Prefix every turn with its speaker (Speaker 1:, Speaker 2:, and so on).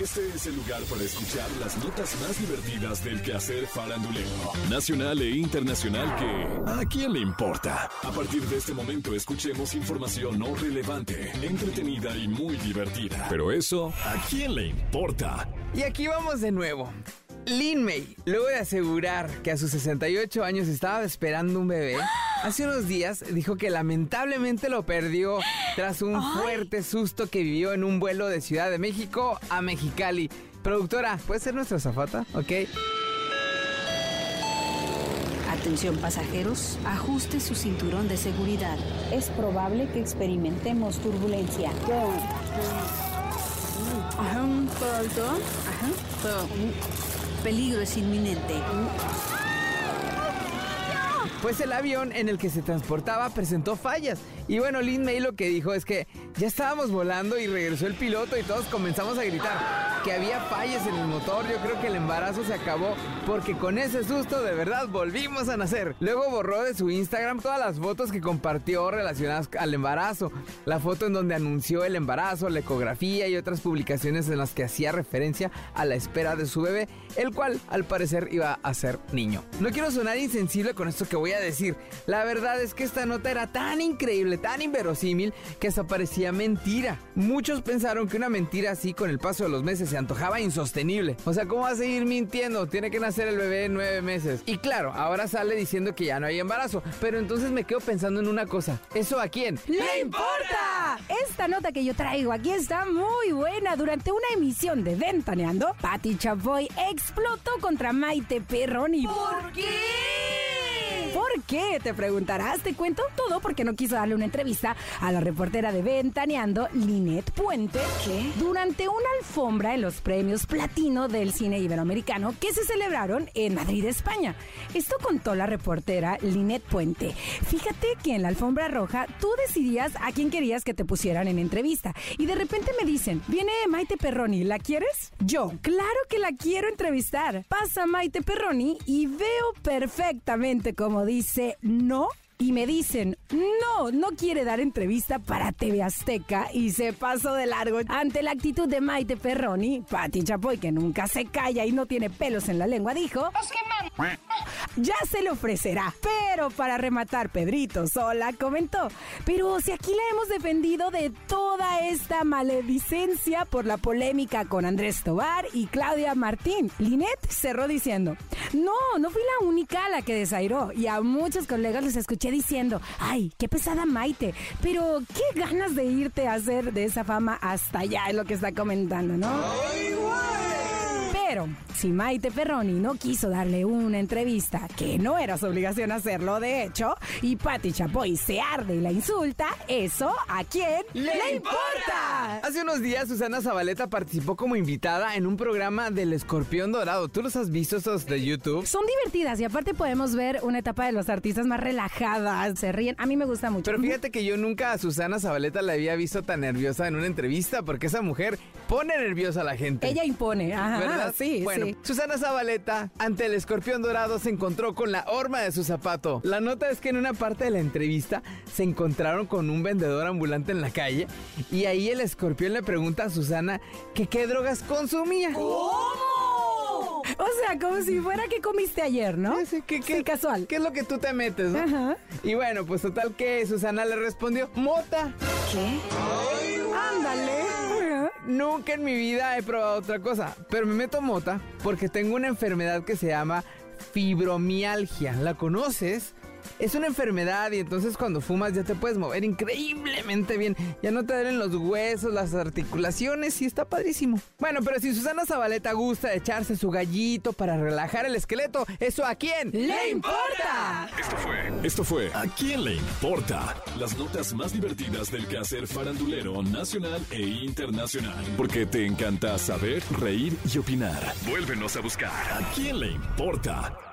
Speaker 1: Este es el lugar para escuchar las notas más divertidas del quehacer farandulero, nacional e internacional que ¿a quién le importa? A partir de este momento escuchemos información no relevante, entretenida y muy divertida. Pero eso, ¿a quién le importa?
Speaker 2: Y aquí vamos de nuevo. Lin May, luego de asegurar que a sus 68 años estaba esperando un bebé, hace unos días dijo que lamentablemente lo perdió tras un fuerte susto que vivió en un vuelo de Ciudad de México a Mexicali. Productora, ¿puede ser nuestra zafata? ¿Ok?
Speaker 3: Atención pasajeros, ajuste su cinturón de seguridad. Es probable que experimentemos turbulencia. Ajá, alto. Ajá, pero peligro es inminente.
Speaker 2: Pues el avión en el que se transportaba presentó fallas. Y bueno, Lin May lo que dijo es que ya estábamos volando y regresó el piloto y todos comenzamos a gritar que había fallas en el motor. Yo creo que el embarazo se acabó porque con ese susto de verdad volvimos a nacer. Luego borró de su Instagram todas las fotos que compartió relacionadas al embarazo. La foto en donde anunció el embarazo, la ecografía y otras publicaciones en las que hacía referencia a la espera de su bebé, el cual al parecer iba a ser niño. No quiero sonar insensible con esto que voy a decir. La verdad es que esta nota era tan increíble, tan inverosímil, que hasta parecía mentira. Muchos pensaron que una mentira así con el paso de los meses se antojaba insostenible. O sea, ¿cómo va a seguir mintiendo? Tiene que nacer el bebé en nueve meses. Y claro, ahora sale diciendo que ya no hay embarazo. Pero entonces me quedo pensando en una cosa. ¿Eso a quién?
Speaker 4: ¡Le importa! Esta nota que yo traigo aquí está muy buena. Durante una emisión de Ventaneando, Patti Chapoy explotó contra Maite Perroni.
Speaker 5: ¿Por qué?
Speaker 4: ¿Por qué? Te preguntarás. Te cuento todo porque no quiso darle una entrevista a la reportera de Ventaneando, Linet Puente,
Speaker 3: ¿Qué?
Speaker 4: durante una alfombra en los premios Platino del cine iberoamericano que se celebraron en Madrid, España. Esto contó la reportera Linet Puente. Fíjate que en la alfombra roja tú decidías a quién querías que te pusieran en entrevista y de repente me dicen, viene Maite Perroni, ¿la quieres? Yo, claro que la quiero entrevistar. Pasa Maite Perroni y veo perfectamente como dice no y me dicen, no, no quiere dar entrevista para TV Azteca y se pasó de largo. Ante la actitud de Maite Perroni, Pati Chapoy, que nunca se calla y no tiene pelos en la lengua, dijo, ya se le ofrecerá. Pero para rematar, Pedrito Sola comentó, pero si aquí la hemos defendido de toda esta maledicencia por la polémica con Andrés Tobar y Claudia Martín. Linet cerró diciendo, no, no fui la única la que desairó y a muchos colegas les escuché diciendo, ay, qué pesada Maite, pero qué ganas de irte a hacer de esa fama hasta allá, es lo que está comentando, ¿no? Pero si Maite Perroni no quiso darle una entrevista, que no era su obligación hacerlo de hecho, y Patti Chapoy se arde y la insulta, eso a quién le, importa.
Speaker 2: Hace unos días Susana Zabaleta participó como invitada en un programa del Escorpión Dorado. ¿Tú los has visto esos de YouTube?
Speaker 4: Son divertidas y aparte podemos ver una etapa de los artistas más relajadas, se ríen. A mí me gusta mucho.
Speaker 2: Pero fíjate que yo nunca a Susana Zabaleta la había visto tan nerviosa en una entrevista porque esa mujer pone nerviosa a la gente.
Speaker 4: Ella impone, ajá.
Speaker 2: ¿Verdad?
Speaker 4: Sí,
Speaker 2: bueno,
Speaker 4: sí.
Speaker 2: Susana Zabaleta, ante el escorpión dorado, se encontró con la horma de su zapato. La nota es que en una parte de la entrevista se encontraron con un vendedor ambulante en la calle y ahí el escorpión le pregunta a Susana que qué drogas consumía.
Speaker 5: ¿Cómo?
Speaker 4: O sea, como si fuera que comiste ayer, ¿no?
Speaker 2: Sí, sí, ¿qué- qué-
Speaker 4: Sí, casual.
Speaker 2: ¿Qué es lo que tú te metes, no?
Speaker 4: Ajá.
Speaker 2: Y bueno, pues total que Susana le respondió, mota.
Speaker 3: ¿Qué?
Speaker 4: Ándale.
Speaker 2: Nunca en mi vida he probado otra cosa, pero me meto mota porque tengo una enfermedad que se llama fibromialgia. ¿La conoces? Es una enfermedad y entonces cuando fumas ya te puedes mover increíblemente bien. Ya no te duelen los huesos, las articulaciones y está padrísimo. Bueno, pero si Susana Zabaleta gusta de echarse su gallito para relajar el esqueleto, ¿eso a quién?
Speaker 5: ¡Le importa!
Speaker 1: Esto fue, esto fue ¿A quién le importa? Las notas más divertidas del quehacer farandulero nacional e internacional. Porque te encanta saber, reír y opinar. Vuélvenos a buscar. ¿A quién le importa?